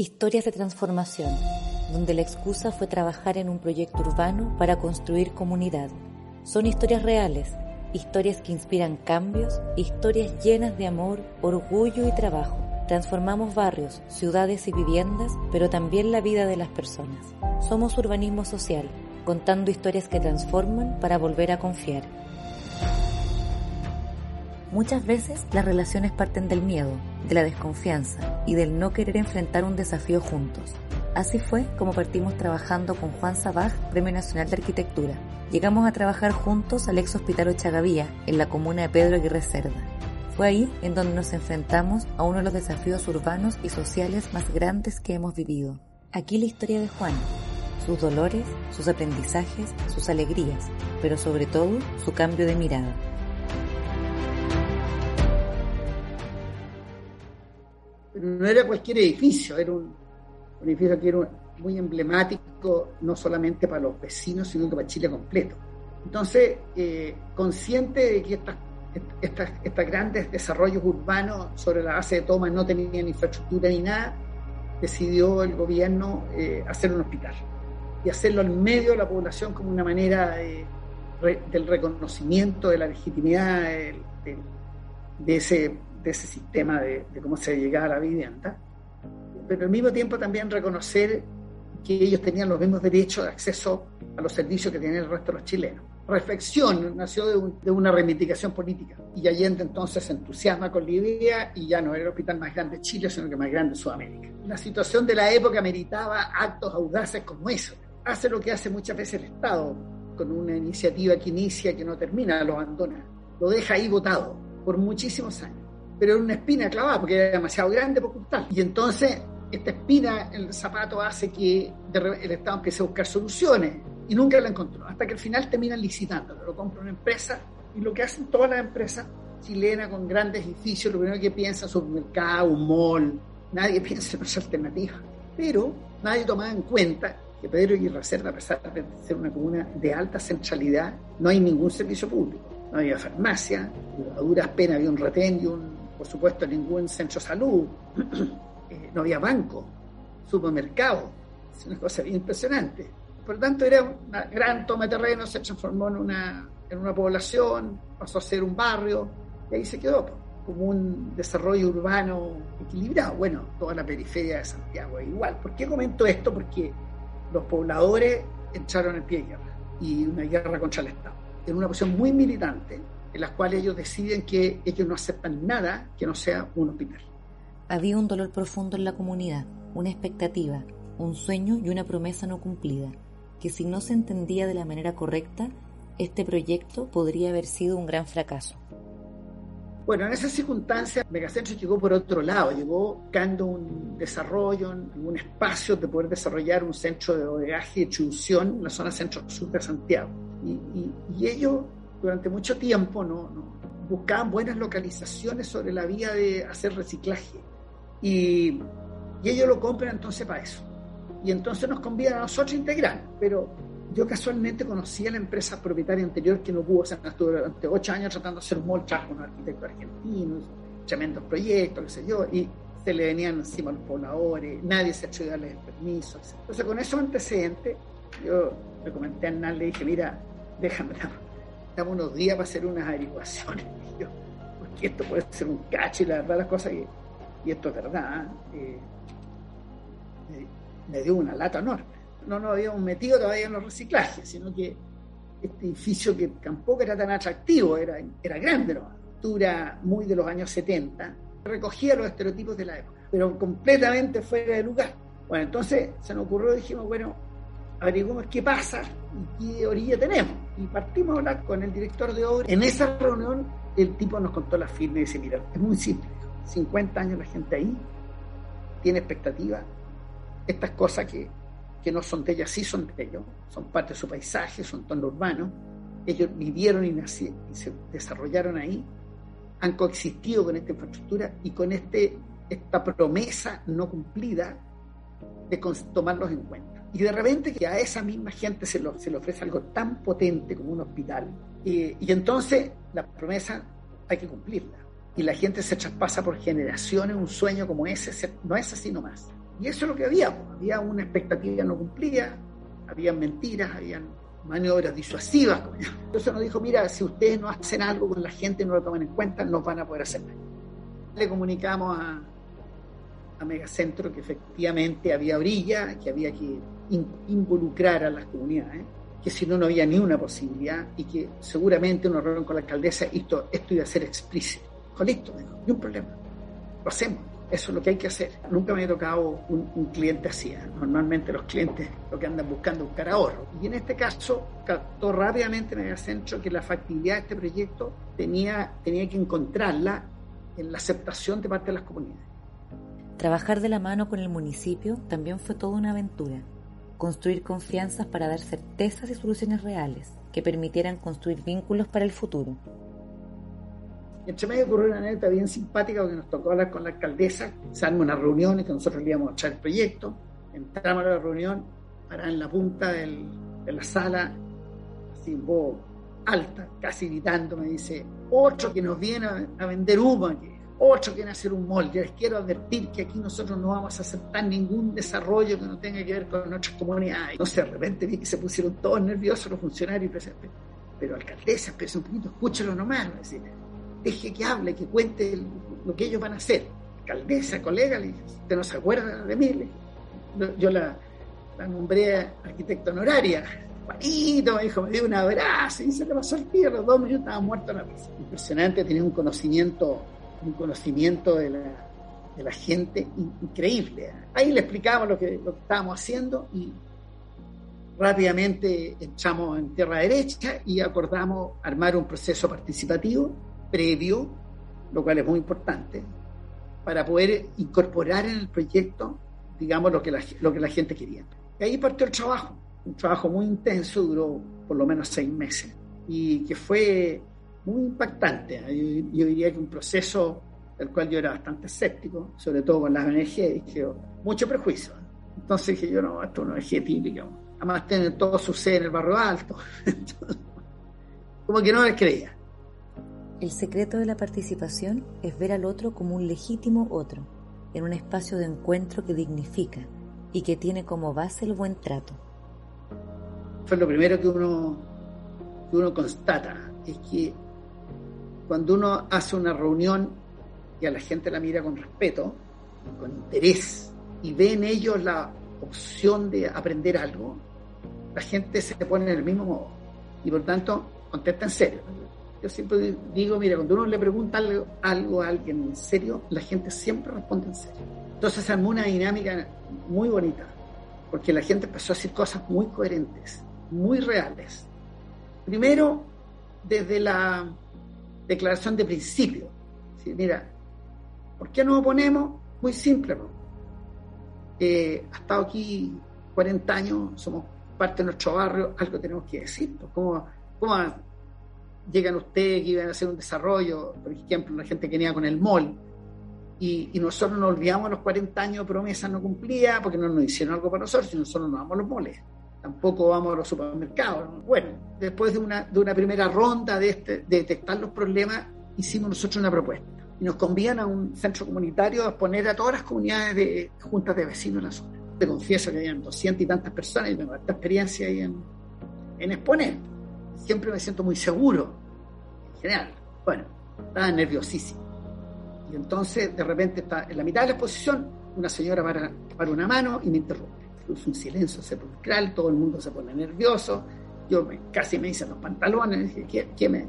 Historias de transformación, donde la excusa fue trabajar en un proyecto urbano para construir comunidad. Son historias reales, historias que inspiran cambios, historias llenas de amor, orgullo y trabajo. Transformamos barrios, ciudades y viviendas, pero también la vida de las personas. Somos urbanismo social, contando historias que transforman para volver a confiar. Muchas veces las relaciones parten del miedo, de la desconfianza y del no querer enfrentar un desafío juntos. Así fue como partimos trabajando con Juan Sabaj, Premio Nacional de Arquitectura. Llegamos a trabajar juntos al ex hospital Ochagavía, en la comuna de Pedro Aguirre Cerda. Fue ahí en donde nos enfrentamos a uno de los desafíos urbanos y sociales más grandes que hemos vivido. Aquí la historia de Juan, sus dolores, sus aprendizajes, sus alegrías, pero sobre todo su cambio de mirada. No era cualquier edificio, era un, edificio que era muy emblemático, no solamente para los vecinos, sino para Chile completo. Entonces, eh, consciente de que estos grandes desarrollos urbanos sobre la base de tomas no tenían infraestructura ni nada, decidió el gobierno eh, hacer un hospital y hacerlo en medio de la población como una manera del reconocimiento de la legitimidad de ese de ese sistema de, cómo se llegaba a la vivienda, pero al mismo tiempo también reconocer que ellos tenían los mismos derechos de acceso a los servicios que tienen el resto de los chilenos. Reflexión nació de, una reivindicación política y Allende entonces se entusiasma con la idea y ya no era el hospital más grande de Chile, sino que más grande de Sudamérica. La situación de la época meritaba actos audaces como eso. Hace lo que hace muchas veces el Estado, con una iniciativa que inicia, que no termina, lo abandona, lo deja ahí votado por muchísimos años pero era una espina clavada porque era demasiado grande para ocultar. Y entonces esta espina en el zapato hace que el Estado empiece a buscar soluciones y nunca la encontró, hasta que al final terminan licitando, lo compra una empresa y lo que hacen todas las empresas chilenas con grandes edificios, lo primero que piensa es supermercado, un mall, nadie piensa en otras alternativas, pero nadie tomaba en cuenta que Pedro y Reserva, a pesar de ser una comuna de alta centralidad, no hay ningún servicio público. No había farmacia, a duras penas había un retén y un por supuesto ningún centro de salud, eh, no había banco, supermercado, es una cosa bien impresionante. Por lo tanto, era una gran toma de terreno, se transformó en una, en una población, pasó a ser un barrio, y ahí se quedó, como un desarrollo urbano equilibrado. Bueno, toda la periferia de Santiago es igual. ¿Por qué comento esto? Porque los pobladores entraron en pie de guerra, y una guerra contra el Estado, en una posición muy militante, en las cuales ellos deciden que ellos no aceptan nada que no sea un hospital. Había un dolor profundo en la comunidad, una expectativa, un sueño y una promesa no cumplida, que si no se entendía de la manera correcta, este proyecto podría haber sido un gran fracaso. Bueno, en esas circunstancias, Megacentro llegó por otro lado, llegó buscando un desarrollo, un espacio de poder desarrollar un centro de odegaje y distribución en la zona centro-sur de Santiago. Y, y, y ellos durante mucho tiempo no, buscaban buenas localizaciones sobre la vía de hacer reciclaje. Y, ellos lo compran entonces para eso. Y entonces nos convidan a nosotros integrar. Pero yo casualmente conocí a la empresa propietaria anterior que no pudo, o sea, estuvo durante ocho años tratando de hacer un mall, con unos arquitectos argentinos, tremendos proyectos, qué sé yo, y se le venían encima los pobladores, nadie se hecho darles el permiso. Entonces, con esos antecedentes, yo le comenté a Hernán, le dije, mira, déjame, Estamos unos días para hacer unas averiguaciones, porque esto puede ser un cacho y la verdad las cosas, y esto es verdad, ¿eh? Eh, me dio una lata enorme. No nos habíamos metido todavía en los reciclajes, sino que este edificio que tampoco era tan atractivo, era, era grande, ¿no? altura muy de los años 70, recogía los estereotipos de la época, pero completamente fuera de lugar. Bueno, entonces se nos ocurrió, dijimos, bueno, averiguamos qué pasa y qué orilla tenemos. Y partimos a hablar con el director de obra. En esa reunión, el tipo nos contó la firma y dice, mira, es muy simple. 50 años la gente ahí tiene expectativas. Estas cosas que, que no son de ellas, sí son de ellos. Son parte de su paisaje, son tono urbano. Ellos vivieron y, nací, y se desarrollaron ahí. Han coexistido con esta infraestructura y con este, esta promesa no cumplida de tomarlos en cuenta. Y de repente que a esa misma gente se, se le ofrece algo tan potente como un hospital. Y, y entonces la promesa hay que cumplirla. Y la gente se traspasa por generaciones un sueño como ese. No es así nomás. Y eso es lo que había, había una expectativa no cumplida, había mentiras, habían maniobras disuasivas. Entonces nos dijo, mira, si ustedes no hacen algo con la gente, no lo toman en cuenta, no van a poder hacer nada. Le comunicamos a, a Megacentro que efectivamente había brilla, que había que involucrar a las comunidades, que si no, no había ni una posibilidad y que seguramente una reunión con la alcaldesa, esto, esto iba a ser explícito. Dijo, listo, ni un problema, lo hacemos. Eso es lo que hay que hacer. Nunca me ha tocado un, cliente así. ¿eh? Normalmente los clientes lo que andan buscando es buscar ahorro. Y en este caso, captó rápidamente Megacentro que la factibilidad de este proyecto tenía, tenía que encontrarla en la aceptación de parte de las comunidades. Trabajar de la mano con el municipio también fue toda una aventura. Construir confianzas para dar certezas y soluciones reales que permitieran construir vínculos para el futuro. Entre medio ocurrió una anécdota bien simpática porque nos tocó hablar con la alcaldesa, se armó una reunión y que nosotros le íbamos a echar el proyecto. Entramos a la reunión, para en la punta del, de la sala, así poco alta, casi gritando, me dice, otro que nos viene a, vender humo aquí, otro a hacer un molde. Les quiero advertir que aquí nosotros no vamos a aceptar ningún desarrollo que no tenga que ver con nuestras comunidades. No sé, de repente vi que se pusieron todos nerviosos los funcionarios, pero, pero alcaldesa, espérese un poquito, escúchelo nomás. Dice, deje que hable, que cuente lo que ellos van a hacer. Alcaldesa, colega, le ¿usted no se acuerda de mí? Yo la, nombré arquitecta honoraria. Juanito me dijo, me dio un abrazo y se le pasó el tiro, los dos minutos estaba muerto en la mesa. Impresionante, tenía un conocimiento, un conocimiento de la, de la gente increíble. Ahí le explicamos lo que, lo que estábamos haciendo y rápidamente echamos en tierra derecha y acordamos armar un proceso participativo previo, lo cual es muy importante, para poder incorporar en el proyecto, digamos, lo que la, lo que la gente quería. Y ahí partió el trabajo, un trabajo muy intenso, duró por lo menos seis meses, y que fue muy impactante. Yo, diría que un proceso del cual yo era bastante escéptico, sobre todo con las y que mucho prejuicio. Entonces dije yo, no, esto no es energía típica. Además tienen todo su sede en el barrio alto. como que no les creía. El secreto de la participación es ver al otro como un legítimo otro, en un espacio de encuentro que dignifica y que tiene como base el buen trato. Fue lo primero que uno, que uno constata, es que cuando uno hace una reunión y a la gente la mira con respeto, con interés, y ve en ellos la opción de aprender algo, la gente se pone en el mismo modo y por tanto contesta en serio yo siempre digo, mira, cuando uno le pregunta algo, a alguien en serio, la gente siempre responde en serio. Entonces se armó una dinámica muy bonita, porque la gente empezó a decir cosas muy coherentes, muy reales. Primero, desde la declaración de principio. Mira, ¿por qué nos oponemos? Muy simple. Eh, ha estado aquí 40 años, somos parte de nuestro barrio, algo tenemos que decir. ¿Cómo, llegan ustedes que iban a hacer un desarrollo, por ejemplo, la gente que venía con el MOL, y, nosotros nos olvidamos los 40 años de promesas no cumplidas porque no nos hicieron algo para nosotros, y nosotros no vamos a los moles, tampoco vamos a los supermercados. Bueno, después de una, primera ronda de, este, de detectar los problemas, hicimos nosotros una propuesta. Y nos convían a un centro comunitario a poner a todas las comunidades de juntas de vecinos en la zona. Te confieso que habían 200 y tantas personas y tengo esta experiencia ahí en, exponer siempre me siento muy seguro, en general. Bueno, estaba nerviosísimo. Y entonces, de repente, está en la mitad de la exposición, una señora para una mano y me interrumpe. Es un silencio sepulcral, todo el mundo se pone nervioso. Yo casi me hice los pantalones, dije, ¿qué, me,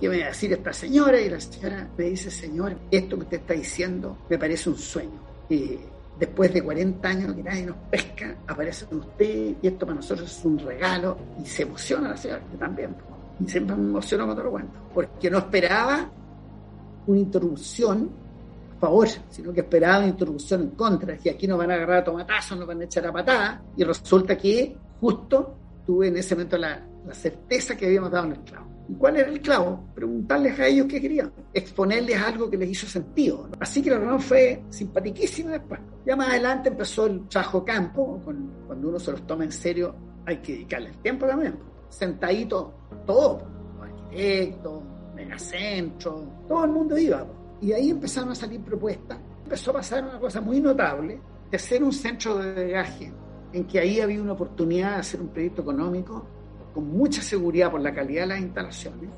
¿qué me va a decir esta señora? Y la señora me dice, señor, esto que usted está diciendo me parece un sueño. Y después de 40 años que nadie nos pesca, aparece usted y esto para nosotros es un regalo y se emociona la señora, también. Y siempre me emocionó cuando lo cuento, porque no esperaba una interrupción favor, sino que esperaba una interrupción en contra, que aquí nos van a agarrar a tomatazos, nos van a echar a patada, y resulta que justo tuve en ese momento la, certeza que habíamos dado en el clavo. ¿Y cuál era el clavo? Preguntarles a ellos qué querían, exponerles algo que les hizo sentido. Así que la reunión fue simpatiquísima después. Ya más adelante empezó el trabajo campo, cuando uno se los toma en serio hay que dedicarle el tiempo también. Sentadito todo, los arquitectos, megacentro, todo el mundo iba. Y ahí empezaron a salir propuestas. Empezó a pasar una cosa muy notable, de ser un centro de drenaje, en que ahí había una oportunidad de hacer un proyecto económico con mucha seguridad por la calidad de las instalaciones,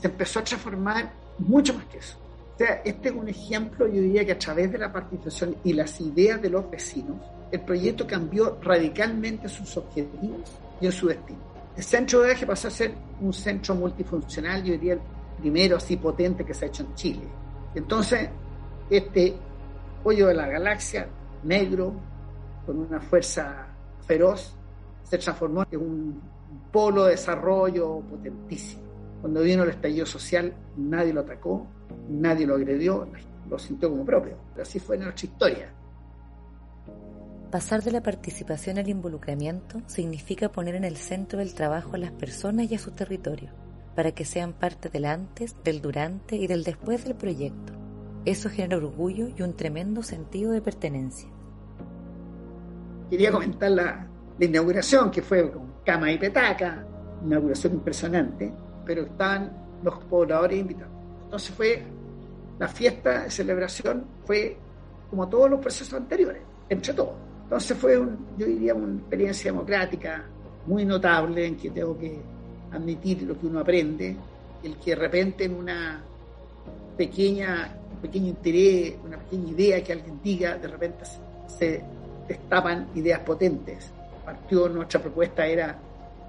se empezó a transformar mucho más que eso. O sea, este es un ejemplo, yo diría que a través de la participación y las ideas de los vecinos, el proyecto cambió radicalmente sus objetivos y en su destino. El centro de eje pasó a ser un centro multifuncional, yo diría el primero así potente que se ha hecho en Chile. Entonces, este hoyo de la galaxia, negro, con una fuerza feroz, se transformó en un polo de desarrollo potentísimo. Cuando vino el estallido social, nadie lo atacó, nadie lo agredió, lo sintió como propio. Pero así fue nuestra historia. Pasar de la participación al involucramiento significa poner en el centro del trabajo a las personas y a su territorio, para que sean parte del antes, del durante y del después del proyecto. Eso genera orgullo y un tremendo sentido de pertenencia. Quería comentar la, inauguración, que fue con cama y petaca, inauguración impresionante, pero estaban los pobladores invitados. Entonces fue la fiesta de celebración, fue como todos los procesos anteriores, entre todos. Entonces fue, yo diría, una experiencia democrática muy notable en que tengo que admitir lo que uno aprende, el que de repente en una pequeña, un pequeño interés, una pequeña idea que alguien diga, de repente se destapan ideas potentes partió, nuestra propuesta era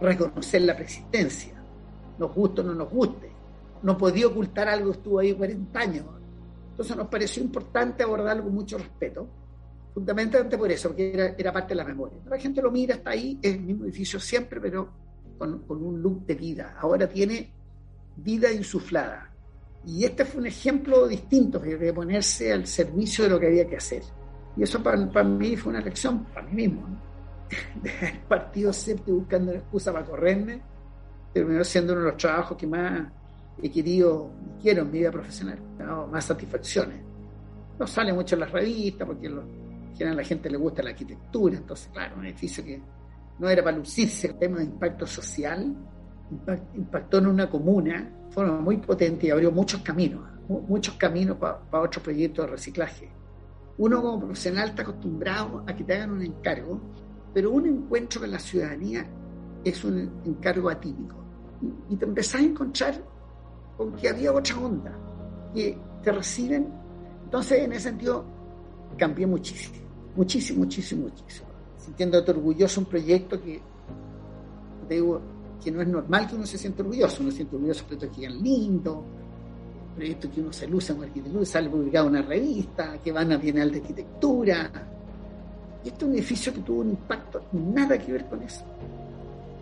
reconocer la preexistencia, nos guste o no nos guste. No podía ocultar algo estuvo ahí 40 años. Entonces nos pareció importante abordarlo con mucho respeto, fundamentalmente por eso, porque era, parte de la memoria. La gente lo mira, está ahí, es el mismo edificio siempre, pero con, con un look de vida. Ahora tiene vida insuflada. Y este fue un ejemplo distinto de ponerse al servicio de lo que había que hacer. Y eso para, para mí fue una lección, para mí mismo. ¿no? del partido siempre buscando una excusa para correrme, terminó siendo uno de los trabajos que más he querido y quiero en mi vida profesional, más satisfacciones. No sale mucho en las revistas porque lo, a la gente le gusta la arquitectura, entonces, claro, un edificio que no era para lucirse, el tema de impacto social, impactó en una comuna, fue muy potente y abrió muchos caminos, muchos caminos para otros proyectos de reciclaje. Uno como profesional está acostumbrado a que te hagan un encargo pero un encuentro con la ciudadanía es un encargo atípico. Y, te empezás a encontrar con que había otra onda, que te reciben. Entonces, en ese sentido, cambié muchísimo, muchísimo, muchísimo, muchísimo. Sintiéndote orgulloso un proyecto que, digo, que no es normal que uno se sienta orgulloso, uno se siente orgulloso de proyectos que quedan lindos, proyectos que uno se luce en arquitectura, sale publicado en una revista, que van a Bienal de Arquitectura, y este es un edificio que tuvo un impacto, nada que ver con eso.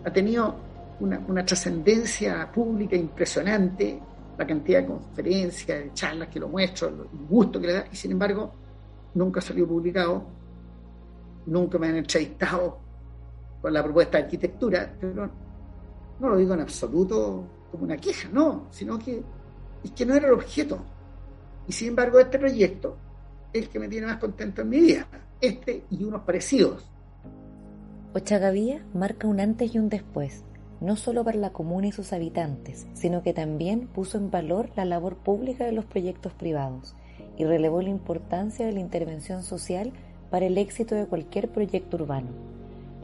Ha tenido una, trascendencia pública impresionante, la cantidad de conferencias, de charlas que lo muestro, el gusto que le da, y sin embargo, nunca salió publicado, nunca me han entrevistado con la propuesta de arquitectura, pero no lo digo en absoluto como una queja, no, sino que es que no era el objeto. Y sin embargo, este proyecto es el que me tiene más contento en mi vida este y unos parecidos. Ochagavía marca un antes y un después, no solo para la comuna y sus habitantes, sino que también puso en valor la labor pública de los proyectos privados y relevó la importancia de la intervención social para el éxito de cualquier proyecto urbano.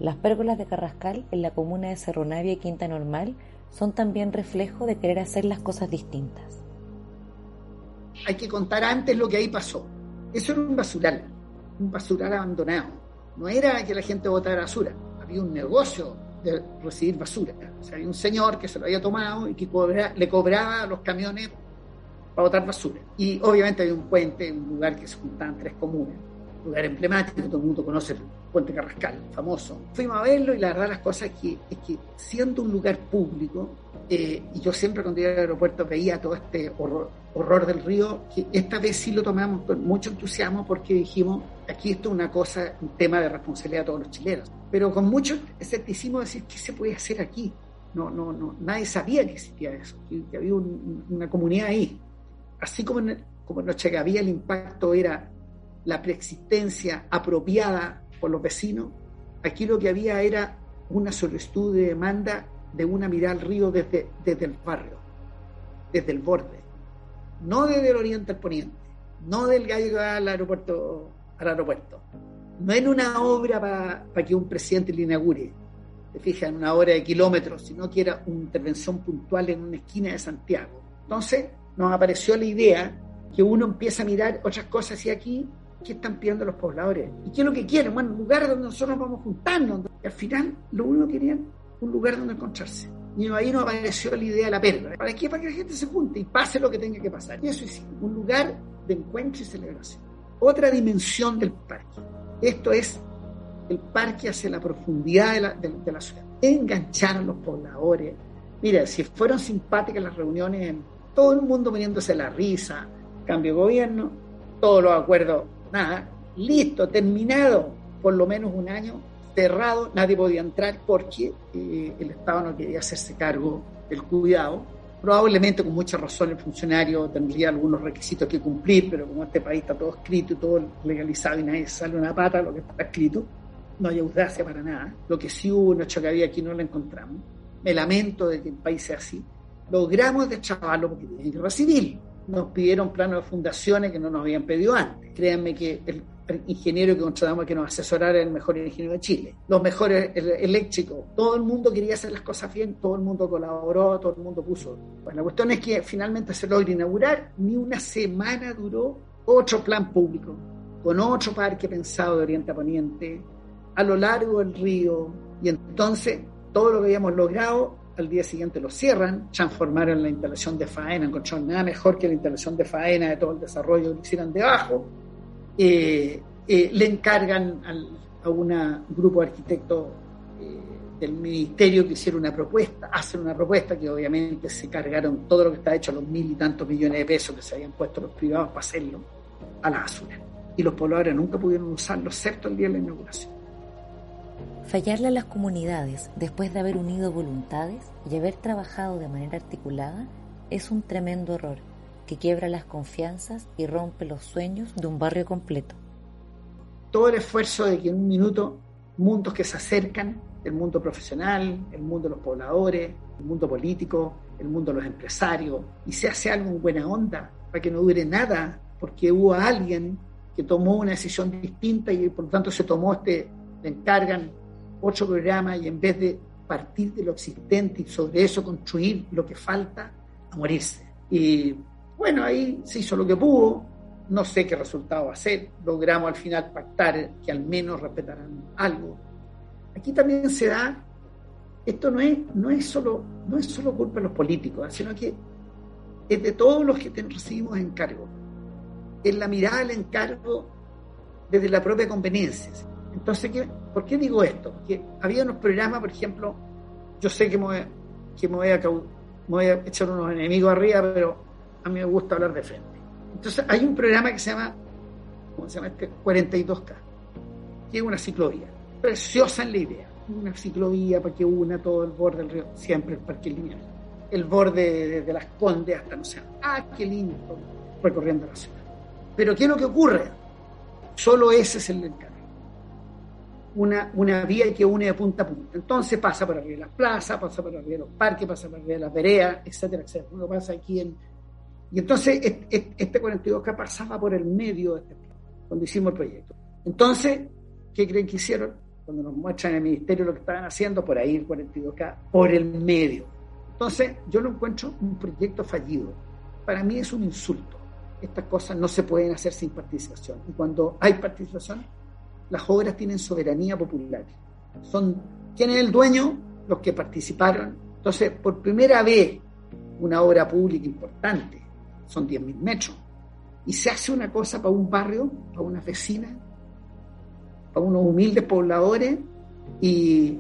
Las pérgolas de Carrascal en la comuna de Cerro Navia y Quinta Normal son también reflejo de querer hacer las cosas distintas. Hay que contar antes lo que ahí pasó. Eso era un basural un basural abandonado. No era que la gente botara basura, había un negocio de recibir basura. O sea, había un señor que se lo había tomado y que le cobraba a los camiones para botar basura. Y obviamente había un puente, un lugar que se juntaban tres comunas, un lugar emblemático, todo el mundo conoce el puente Carrascal, famoso. Fuimos a verlo y la verdad las cosas es que, es que siendo un lugar público, eh, y yo siempre cuando iba al aeropuerto veía todo este horror, horror del río, que esta vez sí lo tomamos con mucho entusiasmo porque dijimos, aquí esto es una cosa, un tema de responsabilidad de todos los chilenos. Pero con mucho escepticismo decir, ¿qué se puede hacer aquí? No, no, no, nadie sabía que existía eso, que, había una comunidad ahí. Así como en, como en el impacto era la preexistencia apropiada por los vecinos, aquí lo que había era una solicitud de demanda de una mirada al río desde, desde el barrio, desde el borde. No desde el oriente al poniente, no del gallo al aeropuerto, al aeropuerto, no en una obra para que un presidente le inaugure, te fijas, en una hora de kilómetros, sino que era una intervención puntual en una esquina de Santiago. Entonces nos apareció la idea que uno empieza a mirar otras cosas y aquí, ¿qué están pidiendo los pobladores? ¿Y qué es lo que quieren? Bueno, un lugar donde nosotros vamos a juntarnos. Y al final, lo único que querían, un lugar donde encontrarse. Y ahí nos apareció la idea de la perla. ¿Para qué? Para que la gente se junte y pase lo que tenga que pasar. Y eso es un lugar de encuentro y celebración. Otra dimensión del parque. Esto es el parque hacia la profundidad de la, de, la ciudad. Enganchar a los pobladores. Mira, si fueron simpáticas las reuniones, todo el mundo poniéndose la risa, cambio de gobierno, todos los acuerdos, nada, listo, terminado, por lo menos un año, cerrado, nadie podía entrar porque eh, el Estado no quería hacerse cargo del cuidado. Probablemente con mucha razón el funcionario tendría algunos requisitos que cumplir, pero como este país está todo escrito y todo legalizado y nadie sale una pata lo que está escrito, no hay audacia para nada. Lo que sí hubo, un hecho que había aquí no lo encontramos. Me lamento de que el país sea así. Logramos deschavarlo porque tiene guerra civil. Nos pidieron planos de fundaciones que no nos habían pedido antes. Créanme que el ingeniero que contratamos que nos asesorara era el mejor ingeniero de Chile. Los mejores eléctricos. Todo el mundo quería hacer las cosas bien, todo el mundo colaboró, todo el mundo puso. Bueno, la cuestión es que finalmente se logra inaugurar. Ni una semana duró otro plan público, con otro parque pensado de Oriente a Poniente, a lo largo del río. Y entonces todo lo que habíamos logrado, al día siguiente lo cierran, transformaron la instalación de faena, encontraron nada mejor que la instalación de faena de todo el desarrollo que hicieran debajo. Eh, eh, le encargan a un grupo de arquitectos eh, del ministerio que hiciera una propuesta, hacen una propuesta que obviamente se cargaron todo lo que está hecho, los mil y tantos millones de pesos que se habían puesto los privados para hacerlo, a la basura. Y los pobladores nunca pudieron usarlo, excepto el día de la inauguración. Fallarle a las comunidades después de haber unido voluntades y haber trabajado de manera articulada es un tremendo error que quiebra las confianzas y rompe los sueños de un barrio completo. Todo el esfuerzo de que en un minuto mundos que se acercan, el mundo profesional, el mundo de los pobladores, el mundo político, el mundo de los empresarios, y se hace algo en buena onda para que no dure nada, porque hubo alguien que tomó una decisión distinta y por lo tanto se tomó este, le encargan otro programa y en vez de partir de lo existente y sobre eso construir lo que falta, a morirse. Y bueno, ahí se hizo lo que pudo, no sé qué resultado va a ser, logramos al final pactar que al menos respetaran algo. Aquí también se da, esto no es, no es, solo, no es solo culpa de los políticos, sino que es de todos los que recibimos encargo. Es la mirada del encargo desde la propia conveniencia. Entonces, ¿qué, ¿por qué digo esto? Porque había unos programas, por ejemplo, yo sé que me voy, que me voy, a, echar unos enemigos arriba, pero a mí me gusta hablar de frente. Entonces, hay un programa que se llama, ¿cómo se llama este? 42K, que es una ciclovía, preciosa en la idea, una ciclovía para que una todo el borde del río, siempre el parque lineal, el borde de, las Condes hasta no sé, ah, qué lindo, recorriendo la ciudad. Pero ¿qué es lo que ocurre? Solo ese es el encargo una, vía que une de punta a punta. Entonces pasa por arriba de las plazas, pasa por arriba de los parques, pasa por arriba de las veredas, etcétera, etcétera. Uno pasa aquí en... Y entonces este 42K pasaba por el medio de este cuando hicimos el proyecto. Entonces, ¿qué creen que hicieron? Cuando nos muestran en el ministerio lo que estaban haciendo, por ahí el 42K, por el medio. Entonces, yo lo encuentro un proyecto fallido. Para mí es un insulto. Estas cosas no se pueden hacer sin participación. Y cuando hay participación, las obras tienen soberanía popular. Son, ¿Quién es el dueño? Los que participaron. Entonces, por primera vez, una obra pública importante, son 10.000 metros, y se hace una cosa para un barrio, para una vecina, para unos humildes pobladores, y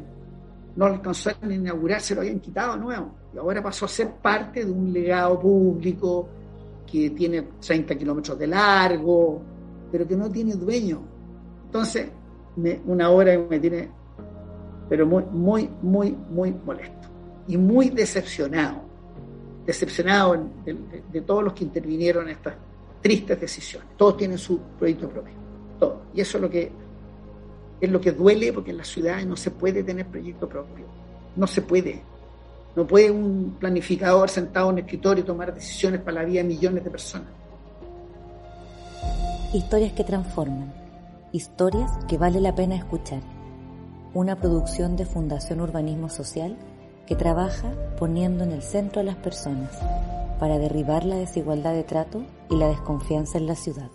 no alcanzó a inaugurar, se lo habían quitado nuevo. Y ahora pasó a ser parte de un legado público que tiene 30 kilómetros de largo, pero que no tiene dueño. Entonces, una hora me tiene, pero muy, muy, muy, muy molesto y muy decepcionado, decepcionado de, todos los que intervinieron en estas tristes decisiones. Todos tienen su proyecto propio, todo. Y eso es lo que es lo que duele porque en las ciudades no se puede tener proyecto propio, no se puede. No puede un planificador sentado en el escritorio tomar decisiones para la vida de millones de personas. Historias que transforman Historias que vale la pena escuchar. Una producción de Fundación Urbanismo Social que trabaja poniendo en el centro a las personas para derribar la desigualdad de trato y la desconfianza en la ciudad.